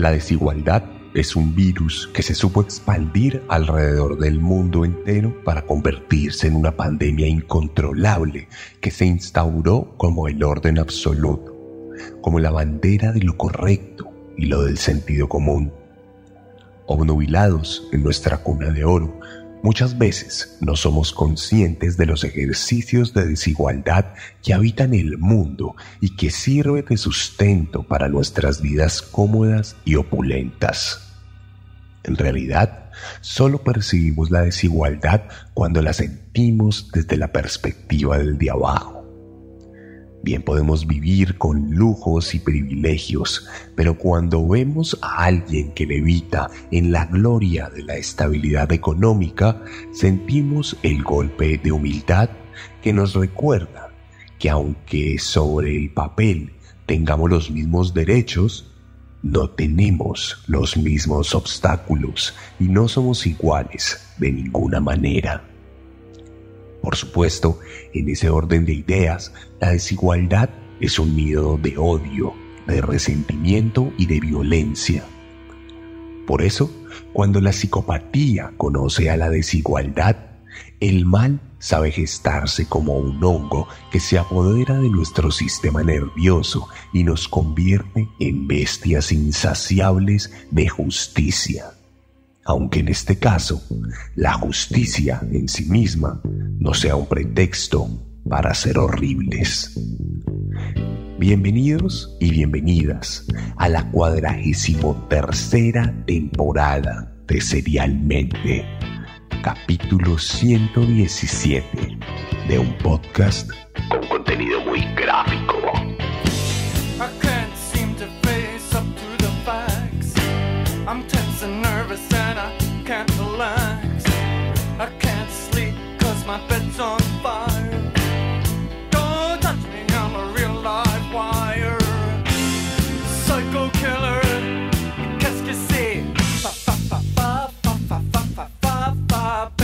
La desigualdad es un virus que se supo expandir alrededor del mundo entero para convertirse en una pandemia incontrolable que se instauró como el orden absoluto, como la bandera de lo correcto y lo del sentido común. Obnubilados en nuestra cuna de oro, Muchas veces no somos conscientes de los ejercicios de desigualdad que habitan el mundo y que sirven de sustento para nuestras vidas cómodas y opulentas. En realidad, solo percibimos la desigualdad cuando la sentimos desde la perspectiva del de abajo Bien podemos vivir con lujos y privilegios, pero cuando vemos a alguien que levita en la gloria de la estabilidad económica, sentimos el golpe de humildad que nos recuerda que aunque sobre el papel tengamos los mismos derechos, no tenemos los mismos obstáculos y no somos iguales de ninguna manera. Por supuesto, en ese orden de ideas, la desigualdad es un nido de odio, de resentimiento y de violencia. Por eso, cuando la psicopatía conoce a la desigualdad, el mal sabe gestarse como un hongo que se apodera de nuestro sistema nervioso y nos convierte en bestias insaciables de justicia aunque en este caso la justicia en sí misma no sea un pretexto para ser horribles. Bienvenidos y bienvenidas a la cuadragésimo tercera temporada de Serialmente, capítulo 117 de un podcast con contenido muy gráfico.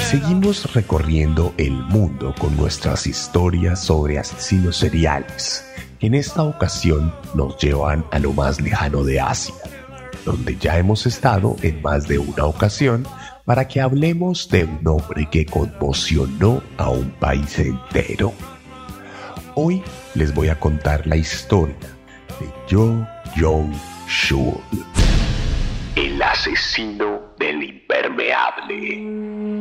Seguimos recorriendo el mundo con nuestras historias sobre asesinos seriales, en esta ocasión nos llevan a lo más lejano de Asia, donde ya hemos estado en más de una ocasión para que hablemos de un hombre que conmocionó a un país entero. Hoy les voy a contar la historia de Jo Jong-shul, el asesino del impermeable.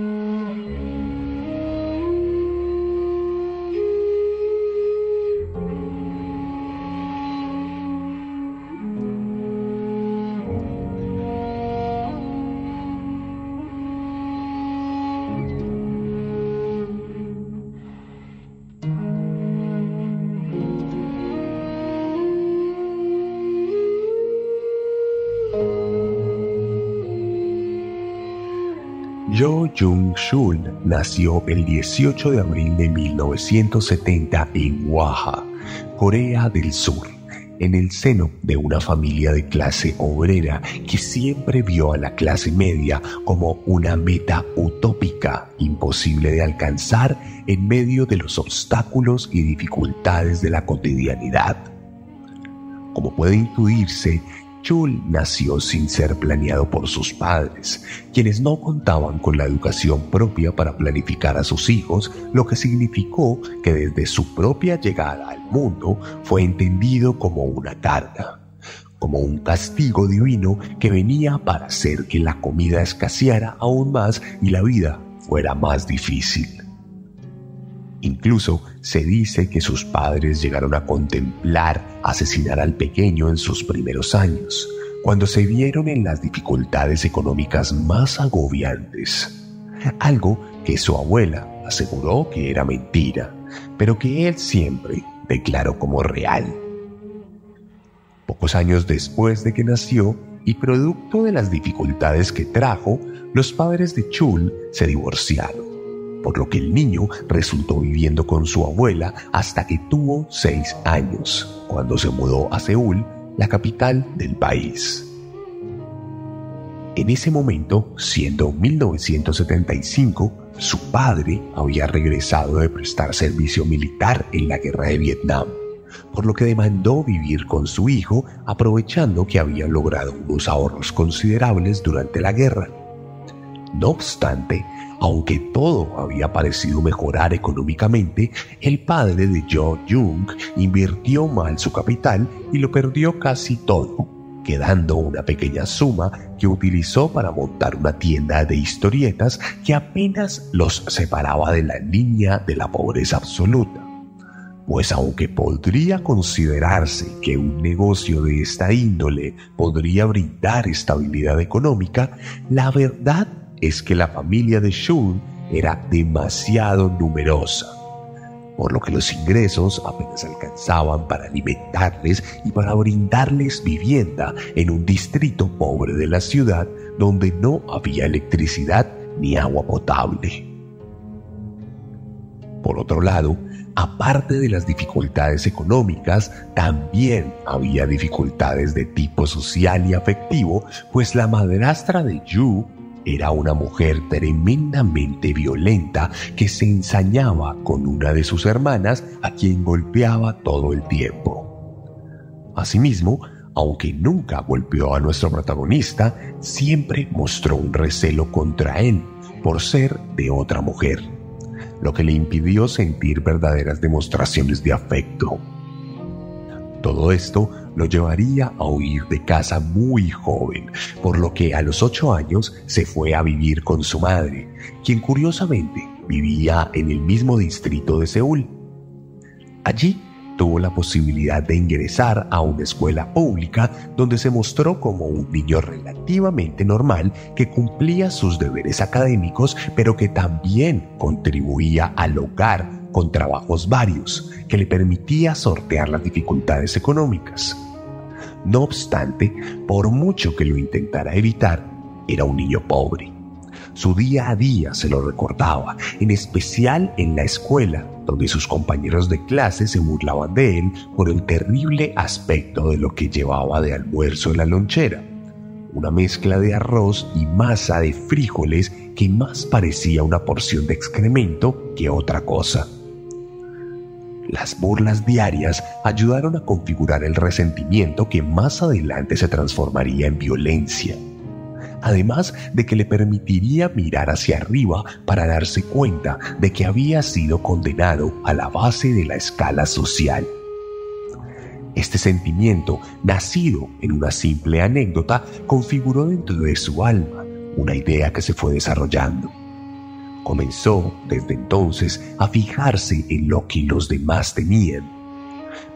Jung-shul nació el 18 de abril de 1970 en Waha, Corea del Sur, en el seno de una familia de clase obrera que siempre vio a la clase media como una meta utópica imposible de alcanzar en medio de los obstáculos y dificultades de la cotidianidad. Como puede intuirse, Chul nació sin ser planeado por sus padres, quienes no contaban con la educación propia para planificar a sus hijos, lo que significó que desde su propia llegada al mundo fue entendido como una carga, como un castigo divino que venía para hacer que la comida escaseara aún más y la vida fuera más difícil. Incluso se dice que sus padres llegaron a contemplar asesinar al pequeño en sus primeros años, cuando se vieron en las dificultades económicas más agobiantes. Algo que su abuela aseguró que era mentira, pero que él siempre declaró como real. Pocos años después de que nació, y producto de las dificultades que trajo, los padres de Chul se divorciaron, por lo que el niño resultó viviendo con su abuela hasta que tuvo seis años, cuando se mudó a Seúl, la capital del país. En ese momento, siendo 1975, su padre había regresado de prestar servicio militar en la guerra de Vietnam, por lo que demandó vivir con su hijo aprovechando que había logrado unos ahorros considerables durante la guerra. No obstante, aunque todo había parecido mejorar económicamente, el padre de Jo Jung invirtió mal su capital y lo perdió casi todo quedando una pequeña suma que utilizó para montar una tienda de historietas que apenas los separaba de la línea de la pobreza absoluta. Pues aunque podría considerarse que un negocio de esta índole podría brindar estabilidad económica, la verdad es que la familia de Shun era demasiado numerosa por lo que los ingresos apenas alcanzaban para alimentarles y para brindarles vivienda en un distrito pobre de la ciudad donde no había electricidad ni agua potable. Por otro lado, aparte de las dificultades económicas, también había dificultades de tipo social y afectivo, pues la madrastra de Yu era una mujer tremendamente violenta que se ensañaba con una de sus hermanas a quien golpeaba todo el tiempo. Asimismo, aunque nunca golpeó a nuestro protagonista, siempre mostró un recelo contra él por ser de otra mujer, lo que le impidió sentir verdaderas demostraciones de afecto. Todo esto lo llevaría a huir de casa muy joven, por lo que a los ocho años se fue a vivir con su madre, quien curiosamente vivía en el mismo distrito de Seúl. Allí tuvo la posibilidad de ingresar a una escuela pública donde se mostró como un niño relativamente normal que cumplía sus deberes académicos pero que también contribuía al hogar con trabajos varios que le permitía sortear las dificultades económicas. No obstante, por mucho que lo intentara evitar, era un niño pobre. Su día a día se lo recordaba, en especial en la escuela, donde sus compañeros de clase se burlaban de él por el terrible aspecto de lo que llevaba de almuerzo en la lonchera. Una mezcla de arroz y masa de frijoles que más parecía una porción de excremento que otra cosa. Las burlas diarias ayudaron a configurar el resentimiento que más adelante se transformaría en violencia. Además de que le permitiría mirar hacia arriba para darse cuenta de que había sido condenado a la base de la escala social. Este sentimiento, nacido en una simple anécdota, configuró dentro de su alma una idea que se fue desarrollando Comenzó desde entonces a fijarse en lo que los demás tenían.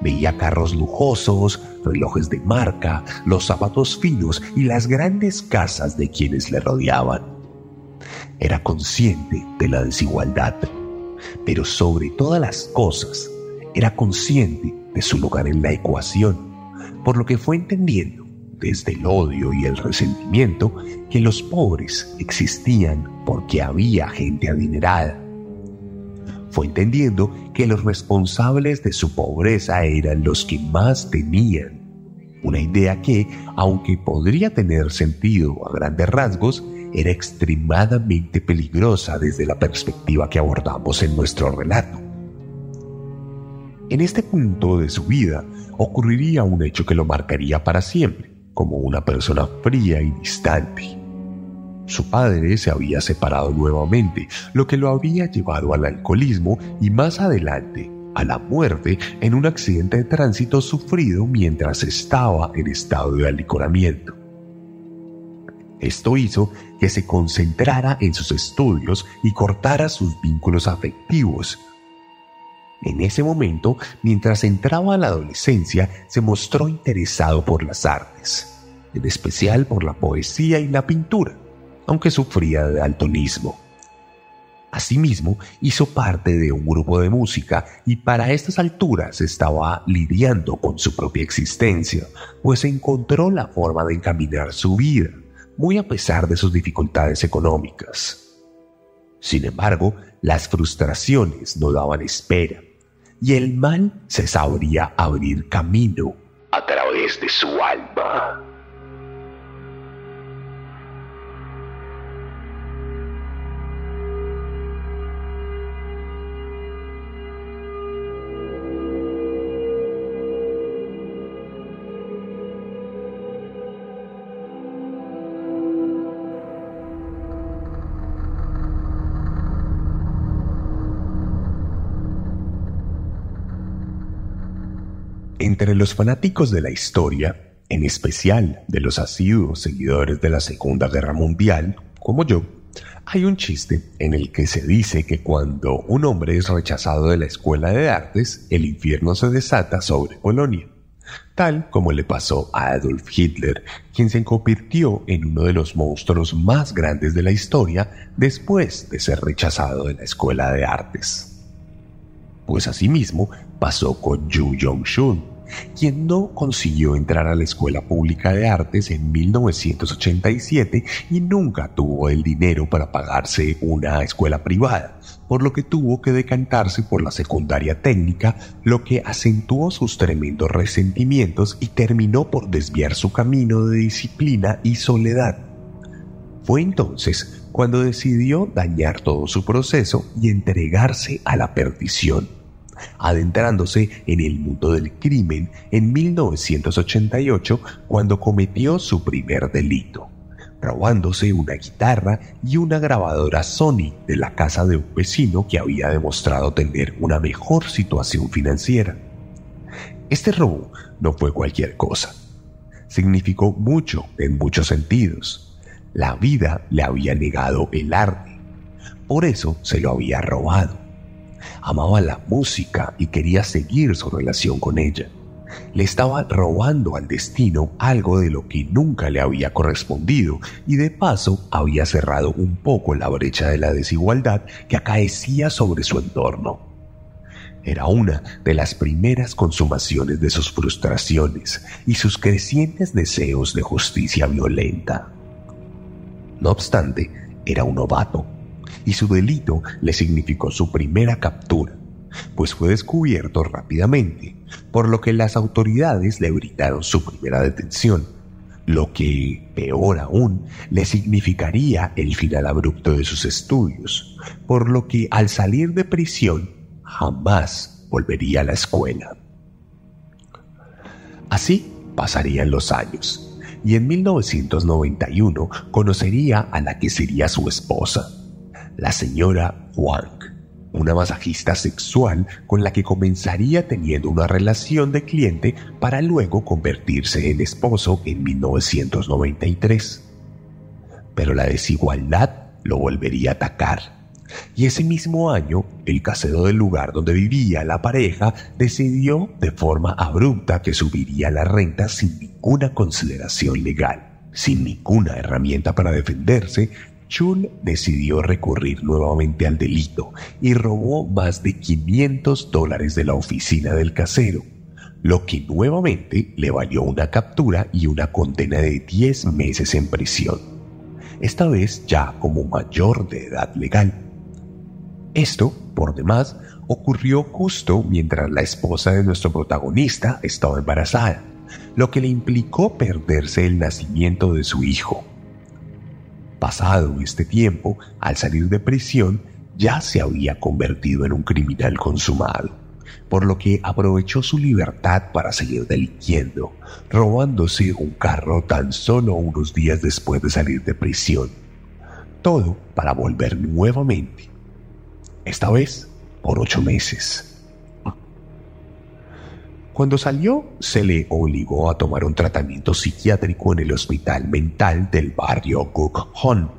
Veía carros lujosos, relojes de marca, los zapatos finos y las grandes casas de quienes le rodeaban. Era consciente de la desigualdad, pero sobre todas las cosas, era consciente de su lugar en la ecuación, por lo que fue entendiendo desde el odio y el resentimiento que los pobres existían porque había gente adinerada. Fue entendiendo que los responsables de su pobreza eran los que más tenían. Una idea que, aunque podría tener sentido a grandes rasgos, era extremadamente peligrosa desde la perspectiva que abordamos en nuestro relato. En este punto de su vida ocurriría un hecho que lo marcaría para siempre como una persona fría y distante. Su padre se había separado nuevamente, lo que lo había llevado al alcoholismo y más adelante a la muerte en un accidente de tránsito sufrido mientras estaba en estado de alicoramiento. Esto hizo que se concentrara en sus estudios y cortara sus vínculos afectivos, En ese momento, mientras entraba a la adolescencia, se mostró interesado por las artes, en especial por la poesía y la pintura, aunque sufría de daltonismo. Asimismo, hizo parte de un grupo de música y para estas alturas estaba lidiando con su propia existencia, pues encontró la forma de encaminar su vida, muy a pesar de sus dificultades económicas. Sin embargo, las frustraciones no daban espera y el mal se sabría abrir camino a través de su alma. Entre los fanáticos de la historia, en especial de los asiduos seguidores de la Segunda Guerra Mundial, como yo, hay un chiste en el que se dice que cuando un hombre es rechazado de la escuela de artes, el infierno se desata sobre Polonia, tal como le pasó a Adolf Hitler, quien se convirtió en uno de los monstruos más grandes de la historia después de ser rechazado de la escuela de artes. Pues asimismo pasó con Yu Jong-shun, quien no consiguió entrar a la Escuela Pública de Artes en 1987 y nunca tuvo el dinero para pagarse una escuela privada, por lo que tuvo que decantarse por la secundaria técnica, lo que acentuó sus tremendos resentimientos y terminó por desviar su camino de disciplina y soledad. Fue entonces cuando decidió dañar todo su proceso y entregarse a la perdición adentrándose en el mundo del crimen en 1988 cuando cometió su primer delito, robándose una guitarra y una grabadora Sony de la casa de un vecino que había demostrado tener una mejor situación financiera. Este robo no fue cualquier cosa. Significó mucho en muchos sentidos. La vida le había negado el arte. Por eso se lo había robado amaba la música y quería seguir su relación con ella. Le estaba robando al destino algo de lo que nunca le había correspondido y de paso había cerrado un poco la brecha de la desigualdad que acaecía sobre su entorno. Era una de las primeras consumaciones de sus frustraciones y sus crecientes deseos de justicia violenta. No obstante, era un novato y su delito le significó su primera captura, pues fue descubierto rápidamente, por lo que las autoridades le brindaron su primera detención, lo que, peor aún, le significaría el final abrupto de sus estudios, por lo que al salir de prisión jamás volvería a la escuela. Así pasarían los años, y en 1991 conocería a la que sería su esposa, la señora Wang, una masajista sexual con la que comenzaría teniendo una relación de cliente para luego convertirse en esposo en 1993. Pero la desigualdad lo volvería a atacar. Y ese mismo año, el casero del lugar donde vivía la pareja decidió de forma abrupta que subiría la renta sin ninguna consideración legal, sin ninguna herramienta para defenderse Chun decidió recurrir nuevamente al delito y robó más de 500 dólares de la oficina del casero, lo que nuevamente le valió una captura y una condena de 10 meses en prisión, esta vez ya como mayor de edad legal. Esto, por demás, ocurrió justo mientras la esposa de nuestro protagonista estaba embarazada, lo que le implicó perderse el nacimiento de su hijo. Pasado este tiempo, al salir de prisión, ya se había convertido en un criminal consumado, por lo que aprovechó su libertad para seguir delinquiendo, robándose un carro tan solo unos días después de salir de prisión. Todo para volver nuevamente, esta vez por ocho meses. Cuando salió, se le obligó a tomar un tratamiento psiquiátrico en el hospital mental del barrio Hon,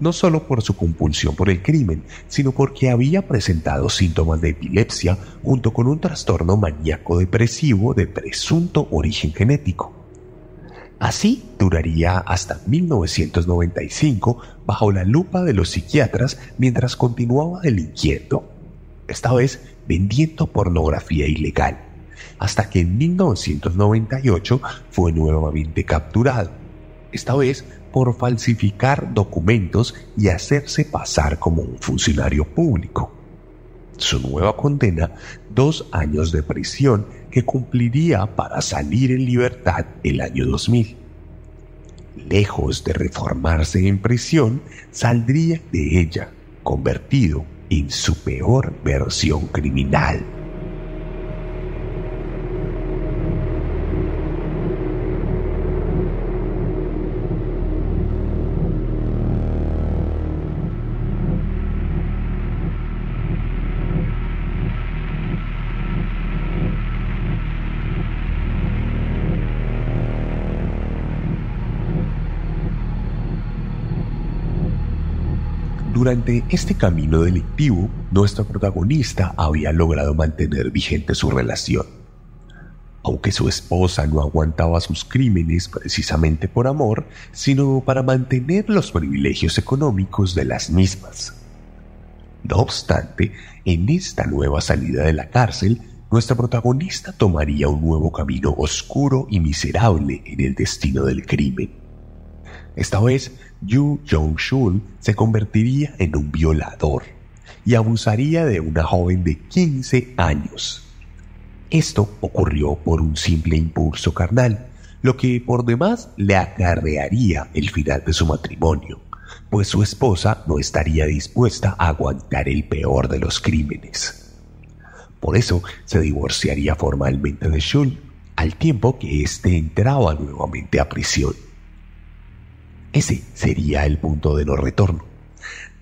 no solo por su compulsión por el crimen, sino porque había presentado síntomas de epilepsia junto con un trastorno maníaco depresivo de presunto origen genético. Así duraría hasta 1995 bajo la lupa de los psiquiatras mientras continuaba delinquiendo, esta vez vendiendo pornografía ilegal, hasta que en 1998 fue nuevamente capturado, esta vez por falsificar documentos y hacerse pasar como un funcionario público. Su nueva condena, dos años de prisión que cumpliría para salir en libertad el año 2000. Lejos de reformarse en prisión, saldría de ella convertido en su peor versión criminal. Durante este camino delictivo, nuestro protagonista había logrado mantener vigente su relación. Aunque su esposa no aguantaba sus crímenes precisamente por amor, sino para mantener los privilegios económicos de las mismas. No obstante, en esta nueva salida de la cárcel, nuestro protagonista tomaría un nuevo camino oscuro y miserable en el destino del crimen. Esta vez Yu Jong-shul se convertiría en un violador y abusaría de una joven de 15 años. Esto ocurrió por un simple impulso carnal, lo que por demás le acarrearía el final de su matrimonio, pues su esposa no estaría dispuesta a aguantar el peor de los crímenes. Por eso se divorciaría formalmente de Shul, al tiempo que éste entraba nuevamente a prisión. Ese sería el punto de no retorno.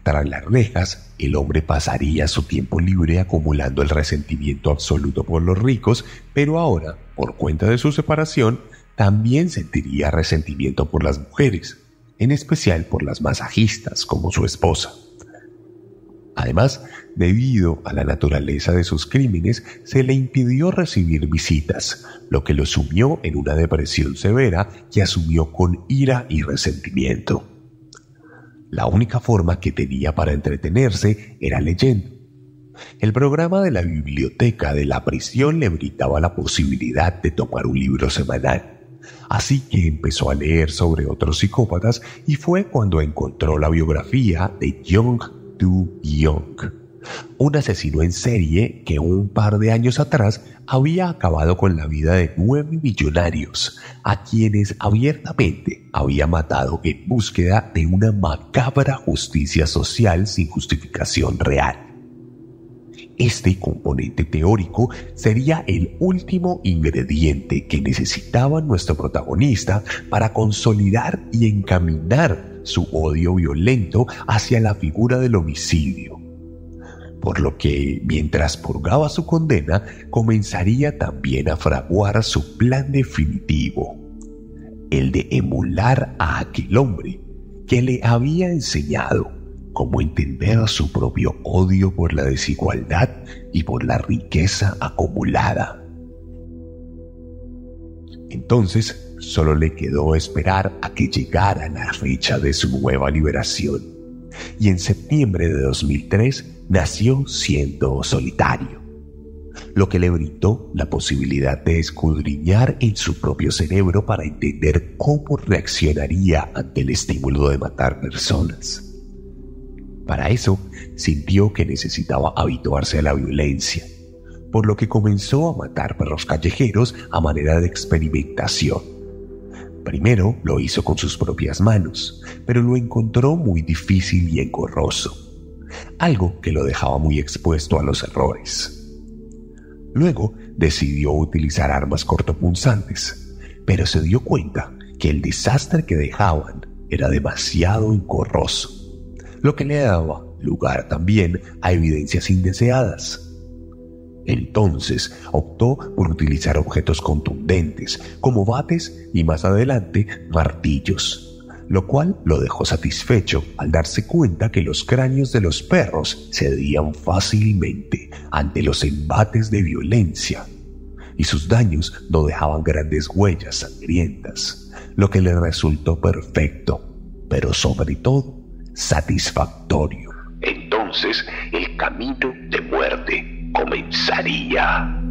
Tras las rejas, el hombre pasaría su tiempo libre acumulando el resentimiento absoluto por los ricos, pero ahora, por cuenta de su separación, también sentiría resentimiento por las mujeres, en especial por las masajistas como su esposa. Además, debido a la naturaleza de sus crímenes, se le impidió recibir visitas, lo que lo sumió en una depresión severa que asumió con ira y resentimiento. La única forma que tenía para entretenerse era leyendo. El programa de la biblioteca de la prisión le brindaba la posibilidad de tomar un libro semanal. Así que empezó a leer sobre otros psicópatas y fue cuando encontró la biografía de Young Du Young, un asesino en serie que un par de años atrás había acabado con la vida de nueve millonarios, a quienes abiertamente había matado en búsqueda de una macabra justicia social sin justificación real. Este componente teórico sería el último ingrediente que necesitaba nuestro protagonista para consolidar y encaminar su odio violento hacia la figura del homicidio. Por lo que, mientras purgaba su condena, comenzaría también a fraguar su plan definitivo, el de emular a aquel hombre que le había enseñado cómo entender su propio odio por la desigualdad y por la riqueza acumulada. Entonces, Solo le quedó esperar a que llegara la fecha de su nueva liberación. Y en septiembre de 2003 nació siendo solitario, lo que le brindó la posibilidad de escudriñar en su propio cerebro para entender cómo reaccionaría ante el estímulo de matar personas. Para eso, sintió que necesitaba habituarse a la violencia, por lo que comenzó a matar perros callejeros a manera de experimentación Primero lo hizo con sus propias manos, pero lo encontró muy difícil y engorroso, algo que lo dejaba muy expuesto a los errores. Luego decidió utilizar armas cortopunzantes, pero se dio cuenta que el desastre que dejaban era demasiado engorroso, lo que le daba lugar también a evidencias indeseadas entonces optó por utilizar objetos contundentes como bates y más adelante martillos, lo cual lo dejó satisfecho al darse cuenta que los cráneos de los perros cedían fácilmente ante los embates de violencia y sus daños no dejaban grandes huellas sangrientas, lo que le resultó perfecto, pero sobre todo satisfactorio. Entonces el camino de muerte comenzaría.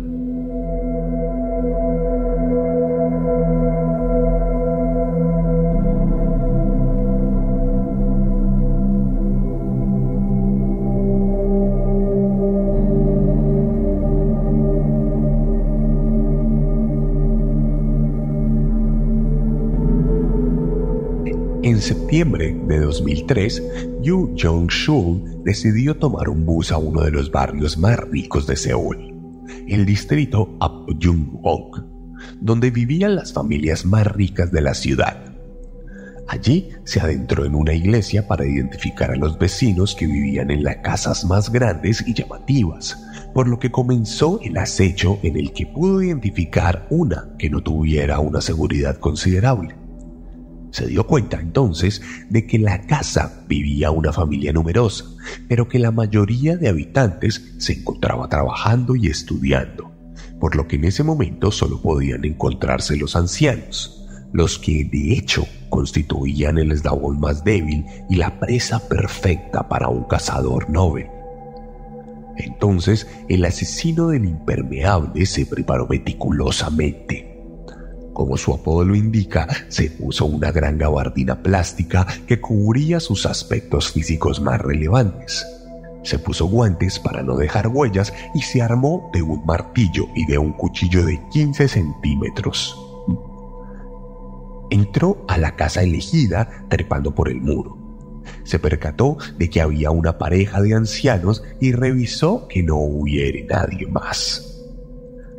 En septiembre de 2003, Yu Jong-shul decidió tomar un bus a uno de los barrios más ricos de Seúl, el distrito Apjung-ok, donde vivían las familias más ricas de la ciudad. Allí se adentró en una iglesia para identificar a los vecinos que vivían en las casas más grandes y llamativas, por lo que comenzó el acecho en el que pudo identificar una que no tuviera una seguridad considerable. Se dio cuenta entonces de que en la casa vivía una familia numerosa, pero que la mayoría de habitantes se encontraba trabajando y estudiando, por lo que en ese momento solo podían encontrarse los ancianos, los que de hecho constituían el eslabón más débil y la presa perfecta para un cazador noble. Entonces el asesino del impermeable se preparó meticulosamente como su apodo lo indica, se puso una gran gabardina plástica que cubría sus aspectos físicos más relevantes. Se puso guantes para no dejar huellas y se armó de un martillo y de un cuchillo de 15 centímetros. Entró a la casa elegida trepando por el muro. Se percató de que había una pareja de ancianos y revisó que no hubiera nadie más.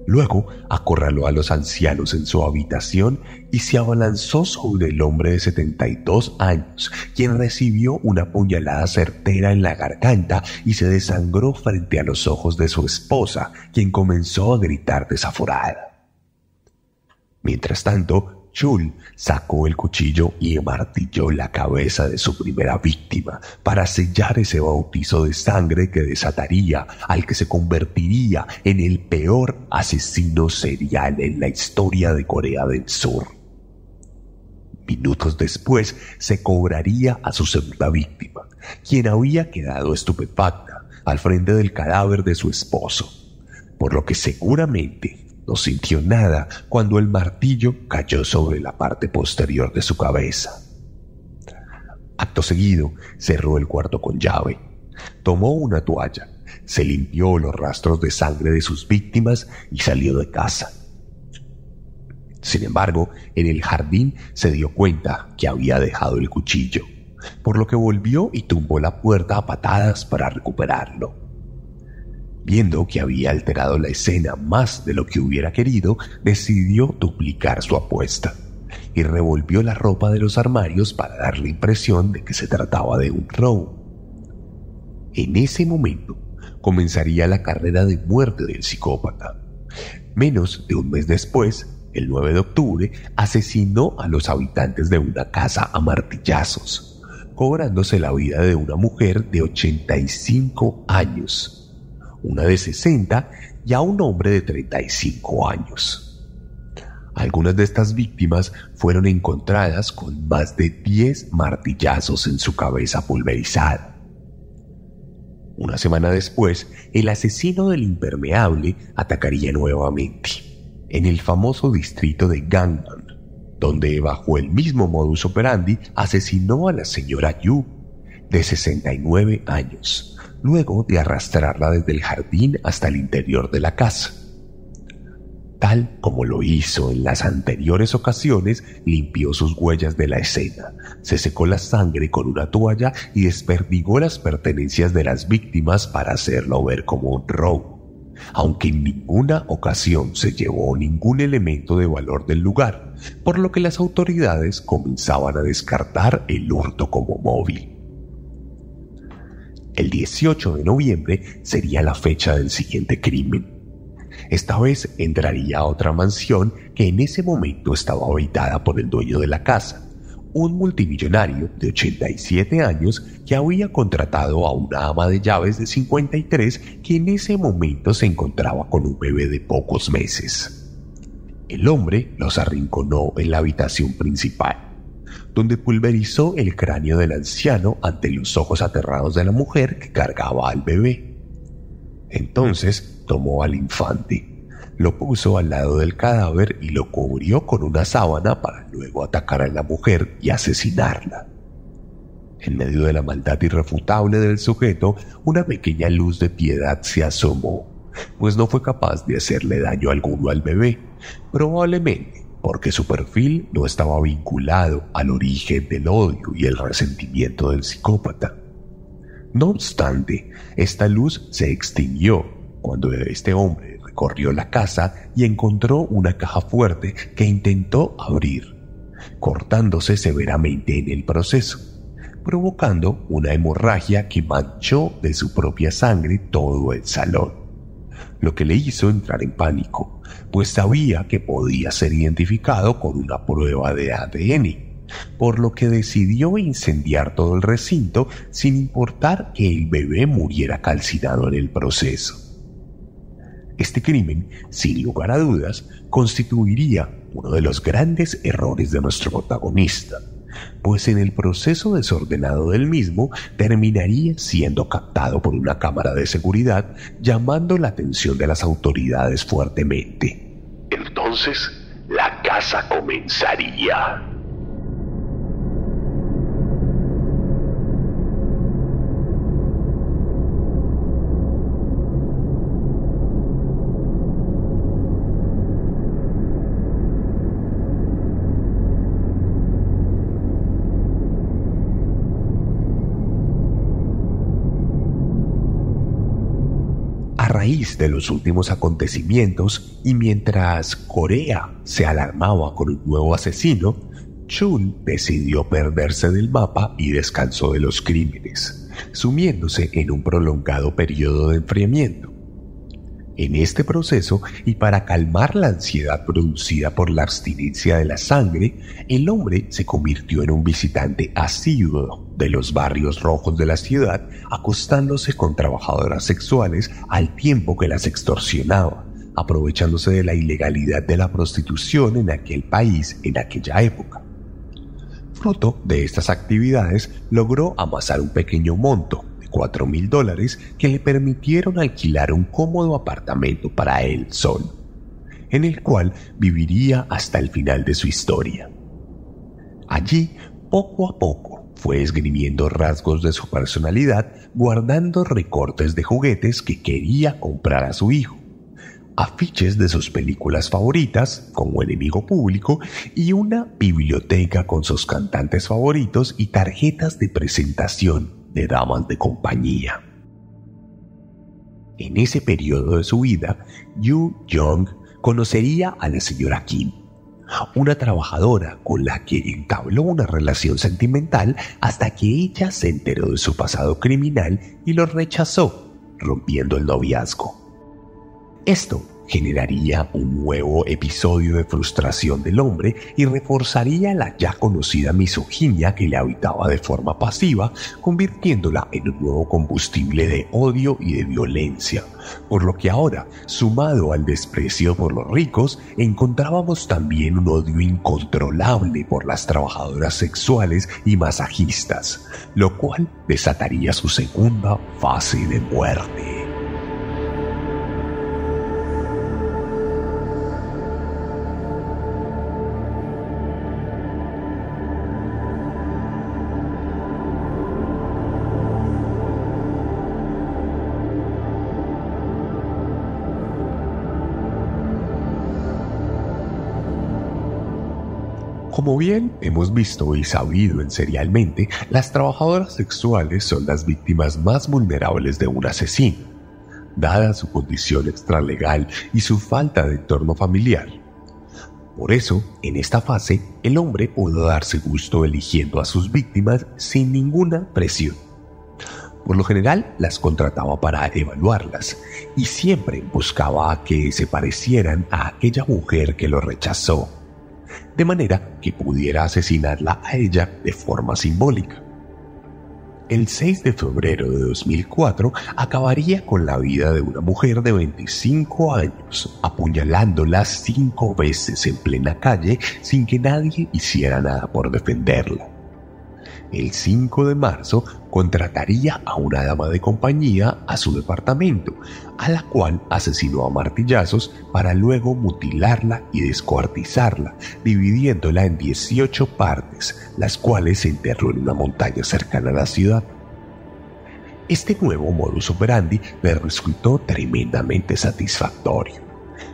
Luego acorraló a los ancianos en su habitación y se abalanzó sobre el hombre de 72 años, quien recibió una puñalada certera en la garganta y se desangró frente a los ojos de su esposa, quien comenzó a gritar desaforada. Mientras tanto, Chul sacó el cuchillo y martilló la cabeza de su primera víctima para sellar ese bautizo de sangre que desataría al que se convertiría en el peor asesino serial en la historia de Corea del Sur. Minutos después se cobraría a su segunda víctima, quien había quedado estupefacta al frente del cadáver de su esposo, por lo que seguramente no sintió nada cuando el martillo cayó sobre la parte posterior de su cabeza. Acto seguido, cerró el cuarto con llave, tomó una toalla, se limpió los rastros de sangre de sus víctimas y salió de casa. Sin embargo, en el jardín se dio cuenta que había dejado el cuchillo, por lo que volvió y tumbó la puerta a patadas para recuperarlo. Viendo que había alterado la escena más de lo que hubiera querido, decidió duplicar su apuesta y revolvió la ropa de los armarios para dar la impresión de que se trataba de un robo. En ese momento comenzaría la carrera de muerte del psicópata. Menos de un mes después, el 9 de octubre, asesinó a los habitantes de una casa a martillazos, cobrándose la vida de una mujer de 85 años una de 60 y a un hombre de 35 años. Algunas de estas víctimas fueron encontradas con más de 10 martillazos en su cabeza pulverizada. Una semana después, el asesino del impermeable atacaría nuevamente, en el famoso distrito de Gangnam, donde bajo el mismo modus operandi asesinó a la señora Yu, de 69 años, luego de arrastrarla desde el jardín hasta el interior de la casa. Tal como lo hizo en las anteriores ocasiones, limpió sus huellas de la escena, se secó la sangre con una toalla y desperdigó las pertenencias de las víctimas para hacerlo ver como un robo, aunque en ninguna ocasión se llevó ningún elemento de valor del lugar, por lo que las autoridades comenzaban a descartar el hurto como móvil. El 18 de noviembre sería la fecha del siguiente crimen. Esta vez entraría a otra mansión que en ese momento estaba habitada por el dueño de la casa, un multimillonario de 87 años que había contratado a una ama de llaves de 53 que en ese momento se encontraba con un bebé de pocos meses. El hombre los arrinconó en la habitación principal, donde pulverizó el cráneo del anciano ante los ojos aterrados de la mujer que cargaba al bebé. Entonces tomó al infante lo puso al lado del cadáver y lo cubrió con una sábana para luego atacar a la mujer y asesinarla. En medio de la maldad irrefutable del sujeto, una pequeña luz de piedad se asomó, pues no fue capaz de hacerle daño alguno al bebé, probablemente porque su perfil no estaba vinculado al origen del odio y el resentimiento del psicópata. No obstante, esta luz se extinguió cuando este hombre Corrió la casa y encontró una caja fuerte que intentó abrir, cortándose severamente en el proceso, provocando una hemorragia que manchó de su propia sangre todo el salón, lo que le hizo entrar en pánico, pues sabía que podía ser identificado con una prueba de ADN, por lo que decidió incendiar todo el recinto sin importar que el bebé muriera calcinado en el proceso. Este crimen, sin lugar a dudas, constituiría uno de los grandes errores de nuestro protagonista, pues en el proceso desordenado del mismo terminaría siendo captado por una cámara de seguridad llamando la atención de las autoridades fuertemente. Entonces, la casa comenzaría. De los últimos acontecimientos y mientras Corea se alarmaba con un nuevo asesino, Chun decidió perderse del mapa y descansó de los crímenes, sumiéndose en un prolongado periodo de enfriamiento. En este proceso, y para calmar la ansiedad producida por la abstinencia de la sangre, el hombre se convirtió en un visitante asiduo de los barrios rojos de la ciudad, acostándose con trabajadoras sexuales al tiempo que las extorsionaba, aprovechándose de la ilegalidad de la prostitución en aquel país en aquella época. Fruto de estas actividades, logró amasar un pequeño monto, cuatro mil dólares que le permitieron alquilar un cómodo apartamento para él solo, en el cual viviría hasta el final de su historia. Allí, poco a poco, fue esgrimiendo rasgos de su personalidad, guardando recortes de juguetes que quería comprar a su hijo, afiches de sus películas favoritas como enemigo público y una biblioteca con sus cantantes favoritos y tarjetas de presentación de damas de compañía. En ese periodo de su vida, Yu Jong conocería a la señora Kim, una trabajadora con la que entabló una relación sentimental hasta que ella se enteró de su pasado criminal y lo rechazó, rompiendo el noviazgo. Esto generaría un nuevo episodio de frustración del hombre y reforzaría la ya conocida misoginia que le habitaba de forma pasiva, convirtiéndola en un nuevo combustible de odio y de violencia. Por lo que ahora, sumado al desprecio por los ricos, encontrábamos también un odio incontrolable por las trabajadoras sexuales y masajistas, lo cual desataría su segunda fase de muerte. Como bien hemos visto y sabido en serialmente, las trabajadoras sexuales son las víctimas más vulnerables de un asesino, dada su condición extralegal y su falta de entorno familiar. Por eso, en esta fase, el hombre pudo darse gusto eligiendo a sus víctimas sin ninguna presión. Por lo general las contrataba para evaluarlas y siempre buscaba a que se parecieran a aquella mujer que lo rechazó de manera que pudiera asesinarla a ella de forma simbólica. El 6 de febrero de 2004 acabaría con la vida de una mujer de 25 años, apuñalándola cinco veces en plena calle sin que nadie hiciera nada por defenderla el 5 de marzo contrataría a una dama de compañía a su departamento, a la cual asesinó a martillazos para luego mutilarla y descuartizarla, dividiéndola en 18 partes, las cuales se enterró en una montaña cercana a la ciudad. Este nuevo modus operandi le resultó tremendamente satisfactorio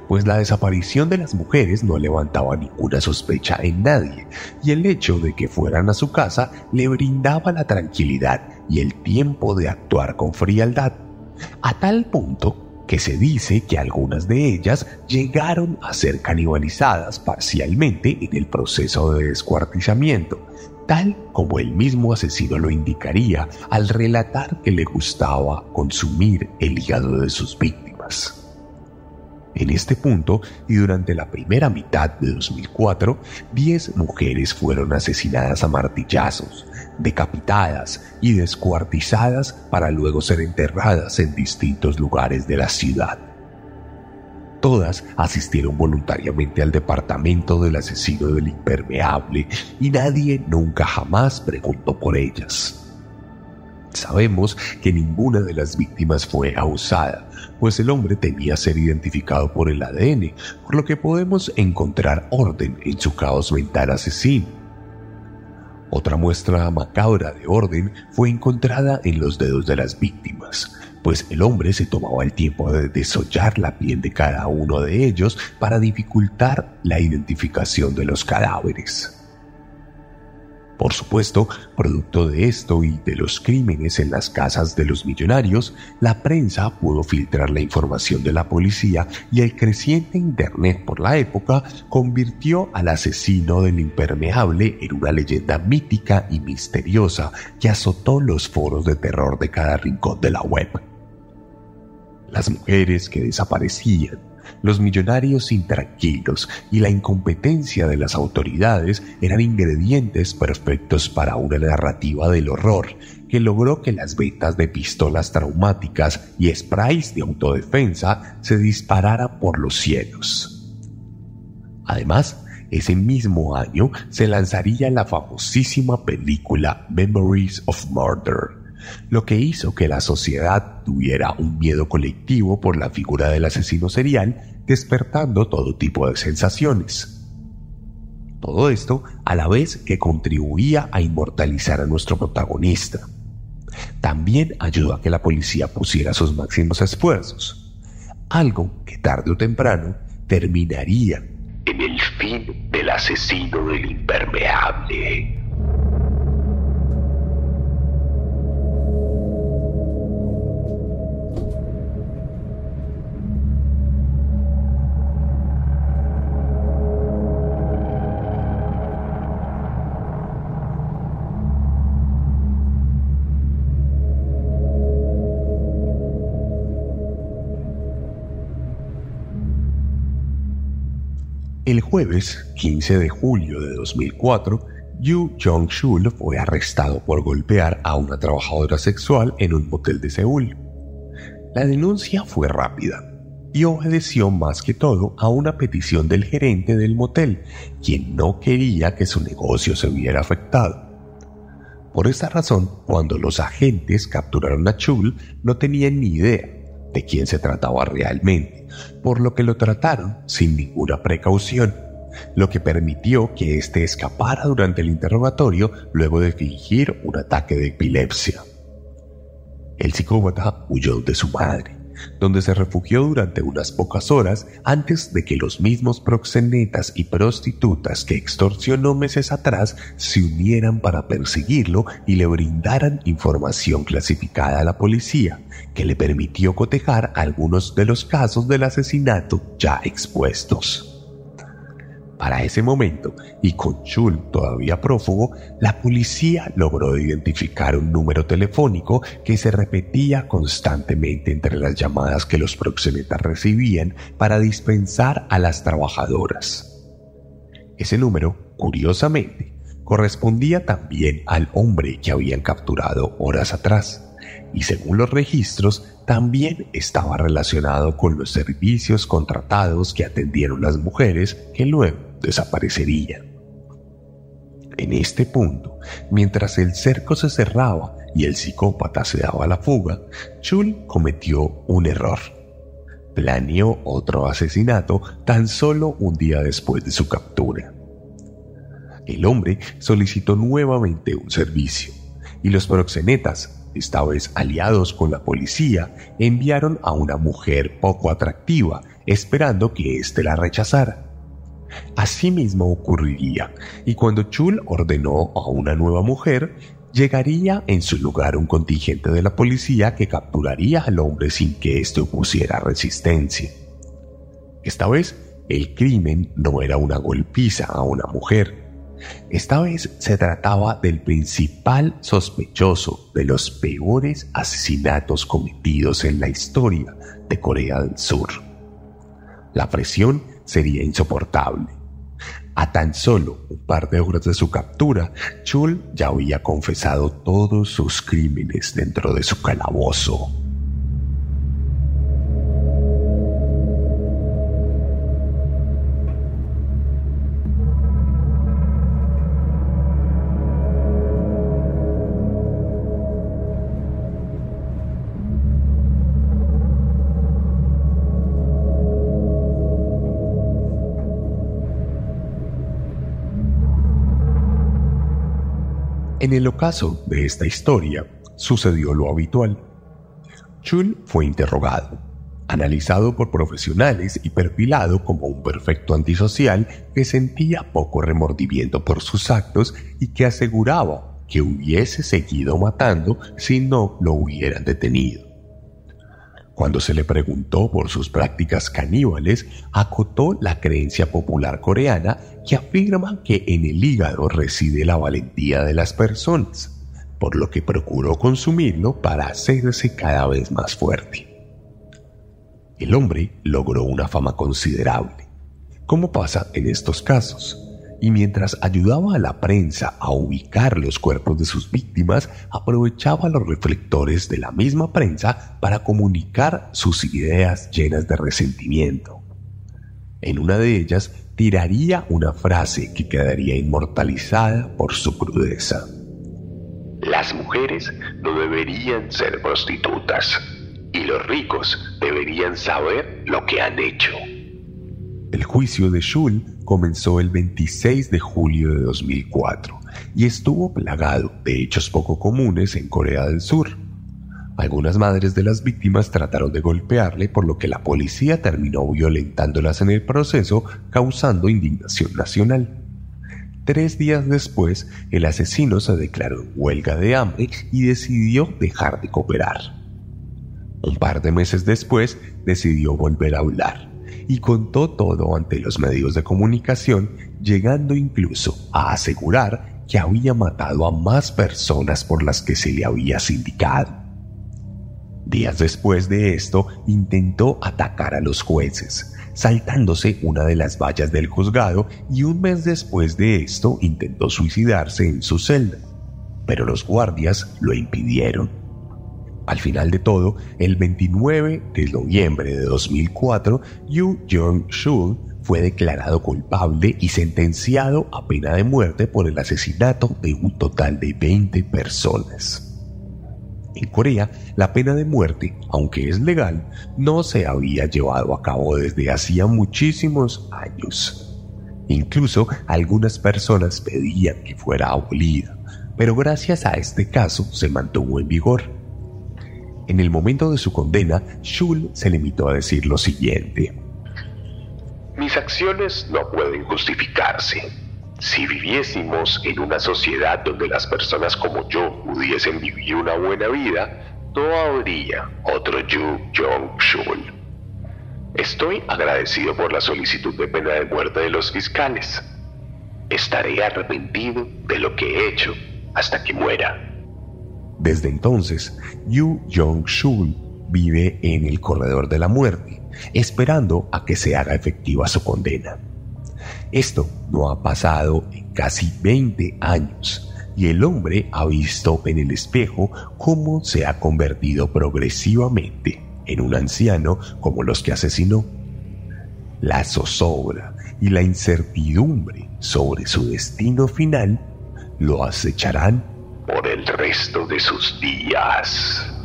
pues la desaparición de las mujeres no levantaba ninguna sospecha en nadie, y el hecho de que fueran a su casa le brindaba la tranquilidad y el tiempo de actuar con frialdad, a tal punto que se dice que algunas de ellas llegaron a ser canibalizadas parcialmente en el proceso de descuartizamiento, tal como el mismo asesino lo indicaría al relatar que le gustaba consumir el hígado de sus víctimas. En este punto y durante la primera mitad de 2004, 10 mujeres fueron asesinadas a martillazos, decapitadas y descuartizadas para luego ser enterradas en distintos lugares de la ciudad. Todas asistieron voluntariamente al departamento del asesino del impermeable y nadie nunca jamás preguntó por ellas. Sabemos que ninguna de las víctimas fue abusada, pues el hombre temía ser identificado por el ADN, por lo que podemos encontrar orden en su caos mental asesino. Otra muestra macabra de orden fue encontrada en los dedos de las víctimas, pues el hombre se tomaba el tiempo de desollar la piel de cada uno de ellos para dificultar la identificación de los cadáveres. Por supuesto, producto de esto y de los crímenes en las casas de los millonarios, la prensa pudo filtrar la información de la policía y el creciente Internet por la época convirtió al asesino del impermeable en una leyenda mítica y misteriosa que azotó los foros de terror de cada rincón de la web. Las mujeres que desaparecían, los millonarios intranquilos y la incompetencia de las autoridades eran ingredientes perfectos para una narrativa del horror que logró que las ventas de pistolas traumáticas y sprays de autodefensa se dispararan por los cielos. Además, ese mismo año se lanzaría la famosísima película Memories of Murder, lo que hizo que la sociedad tuviera un miedo colectivo por la figura del asesino serial, despertando todo tipo de sensaciones. Todo esto a la vez que contribuía a inmortalizar a nuestro protagonista. También ayudó a que la policía pusiera sus máximos esfuerzos, algo que tarde o temprano terminaría en el fin del asesino del impermeable. El jueves 15 de julio de 2004, Yu Jong-shul fue arrestado por golpear a una trabajadora sexual en un motel de Seúl. La denuncia fue rápida y obedeció más que todo a una petición del gerente del motel, quien no quería que su negocio se viera afectado. Por esta razón, cuando los agentes capturaron a Chul, no tenían ni idea de quién se trataba realmente, por lo que lo trataron sin ninguna precaución, lo que permitió que éste escapara durante el interrogatorio luego de fingir un ataque de epilepsia. El psicópata huyó de su madre, donde se refugió durante unas pocas horas antes de que los mismos proxenetas y prostitutas que extorsionó meses atrás se unieran para perseguirlo y le brindaran información clasificada a la policía, que le permitió cotejar algunos de los casos del asesinato ya expuestos. Para ese momento, y con Chul todavía prófugo, la policía logró identificar un número telefónico que se repetía constantemente entre las llamadas que los proxenetas recibían para dispensar a las trabajadoras. Ese número, curiosamente, correspondía también al hombre que habían capturado horas atrás y según los registros también estaba relacionado con los servicios contratados que atendieron las mujeres que luego desaparecerían. En este punto, mientras el cerco se cerraba y el psicópata se daba la fuga, Chul cometió un error. Planeó otro asesinato tan solo un día después de su captura. El hombre solicitó nuevamente un servicio y los proxenetas, esta vez aliados con la policía, enviaron a una mujer poco atractiva, esperando que éste la rechazara. Así mismo ocurriría, y cuando Chul ordenó a una nueva mujer, llegaría en su lugar un contingente de la policía que capturaría al hombre sin que éste opusiera resistencia. Esta vez, el crimen no era una golpiza a una mujer. Esta vez se trataba del principal sospechoso de los peores asesinatos cometidos en la historia de Corea del Sur. La presión sería insoportable. A tan solo un par de horas de su captura, Chul ya había confesado todos sus crímenes dentro de su calabozo. En el ocaso de esta historia sucedió lo habitual. Chul fue interrogado, analizado por profesionales y perfilado como un perfecto antisocial que sentía poco remordimiento por sus actos y que aseguraba que hubiese seguido matando si no lo hubieran detenido. Cuando se le preguntó por sus prácticas caníbales, acotó la creencia popular coreana que afirma que en el hígado reside la valentía de las personas, por lo que procuró consumirlo para hacerse cada vez más fuerte. El hombre logró una fama considerable, como pasa en estos casos y mientras ayudaba a la prensa a ubicar los cuerpos de sus víctimas, aprovechaba los reflectores de la misma prensa para comunicar sus ideas llenas de resentimiento. En una de ellas tiraría una frase que quedaría inmortalizada por su crudeza. Las mujeres no deberían ser prostitutas y los ricos deberían saber lo que han hecho. El juicio de Shul comenzó el 26 de julio de 2004 y estuvo plagado de hechos poco comunes en Corea del Sur. Algunas madres de las víctimas trataron de golpearle por lo que la policía terminó violentándolas en el proceso causando indignación nacional. Tres días después, el asesino se declaró en huelga de hambre y decidió dejar de cooperar. Un par de meses después, decidió volver a hablar y contó todo ante los medios de comunicación, llegando incluso a asegurar que había matado a más personas por las que se le había sindicado. Días después de esto, intentó atacar a los jueces, saltándose una de las vallas del juzgado y un mes después de esto intentó suicidarse en su celda, pero los guardias lo impidieron. Al final de todo, el 29 de noviembre de 2004, Yu Jong-shul fue declarado culpable y sentenciado a pena de muerte por el asesinato de un total de 20 personas. En Corea, la pena de muerte, aunque es legal, no se había llevado a cabo desde hacía muchísimos años. Incluso algunas personas pedían que fuera abolida, pero gracias a este caso se mantuvo en vigor. En el momento de su condena, Schul se limitó a decir lo siguiente. Mis acciones no pueden justificarse. Si viviésemos en una sociedad donde las personas como yo pudiesen vivir una buena vida, no habría otro Yu Jong-shul. Estoy agradecido por la solicitud de pena de muerte de los fiscales. Estaré arrepentido de lo que he hecho hasta que muera. Desde entonces, Yu Jong-shul vive en el corredor de la muerte, esperando a que se haga efectiva su condena. Esto no ha pasado en casi 20 años y el hombre ha visto en el espejo cómo se ha convertido progresivamente en un anciano como los que asesinó. La zozobra y la incertidumbre sobre su destino final lo acecharán por el resto de sus días.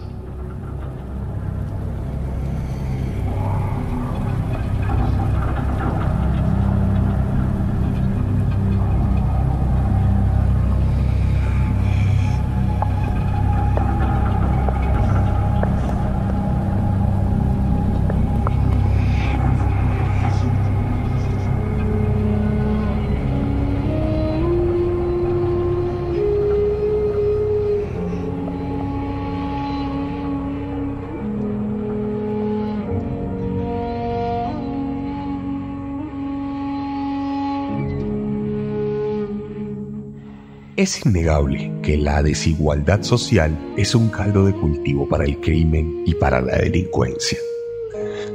Es innegable que la desigualdad social es un caldo de cultivo para el crimen y para la delincuencia.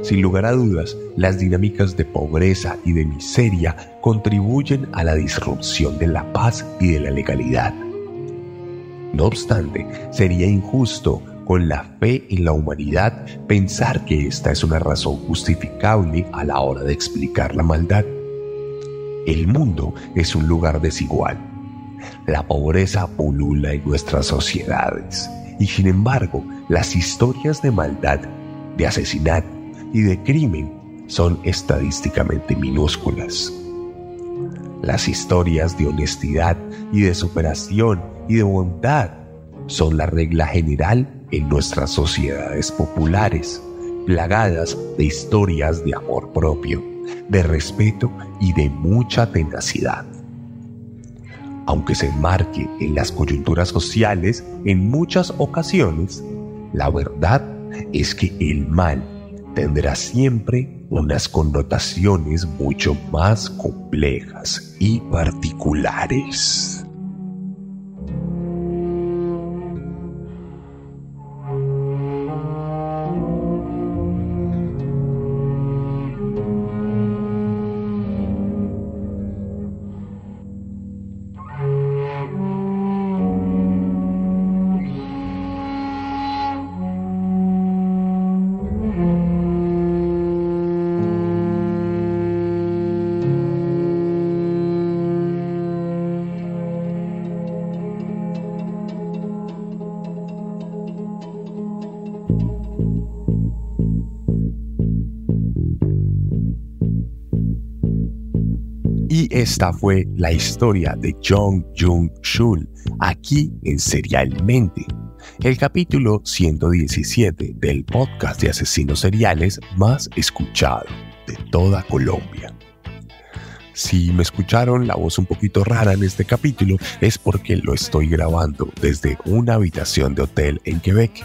Sin lugar a dudas, las dinámicas de pobreza y de miseria contribuyen a la disrupción de la paz y de la legalidad. No obstante, sería injusto con la fe en la humanidad pensar que esta es una razón justificable a la hora de explicar la maldad. El mundo es un lugar desigual la pobreza pulula en nuestras sociedades y sin embargo las historias de maldad, de asesinato y de crimen son estadísticamente minúsculas. Las historias de honestidad y de superación y de bondad son la regla general en nuestras sociedades populares, plagadas de historias de amor propio, de respeto y de mucha tenacidad aunque se enmarque en las coyunturas sociales en muchas ocasiones, la verdad es que el mal tendrá siempre unas connotaciones mucho más complejas y particulares. Esta fue la historia de Jong Jung Shul aquí en Serialmente, el capítulo 117 del podcast de asesinos seriales más escuchado de toda Colombia. Si me escucharon la voz un poquito rara en este capítulo es porque lo estoy grabando desde una habitación de hotel en Quebec.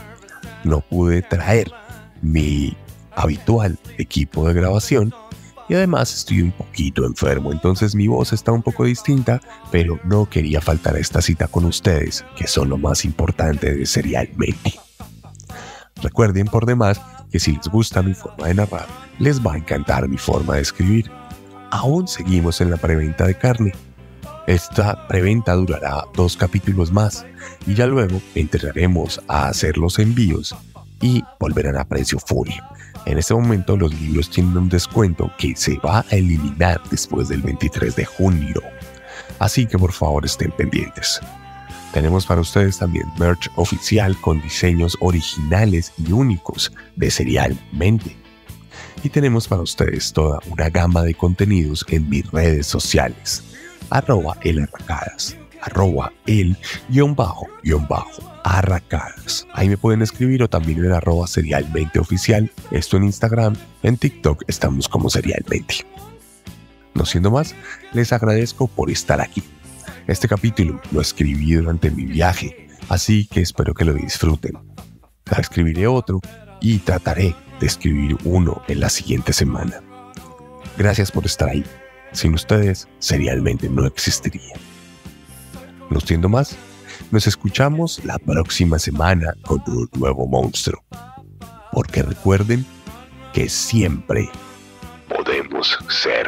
No pude traer mi habitual equipo de grabación y además estoy un poquito enfermo, entonces mi voz está un poco distinta, pero no quería faltar a esta cita con ustedes, que son lo más importante de Serialmente. Recuerden por demás que si les gusta mi forma de narrar, les va a encantar mi forma de escribir. Aún seguimos en la preventa de carne. Esta preventa durará dos capítulos más y ya luego entraremos a hacer los envíos y volverán a precio full. En este momento los libros tienen un descuento que se va a eliminar después del 23 de junio. Así que por favor estén pendientes. Tenemos para ustedes también merch oficial con diseños originales y únicos de Serialmente. Y tenemos para ustedes toda una gama de contenidos en mis redes sociales. Arroba el arroba el guion bajo guion bajo arracadas. Ahí me pueden escribir o también en arroba serialmente oficial. Esto en Instagram, en TikTok estamos como serialmente. No siendo más, les agradezco por estar aquí. Este capítulo lo escribí durante mi viaje, así que espero que lo disfruten. Escribiré otro y trataré de escribir uno en la siguiente semana. Gracias por estar ahí. Sin ustedes, serialmente no existiría. No siendo más, nos escuchamos la próxima semana con un nuevo monstruo. Porque recuerden que siempre podemos ser.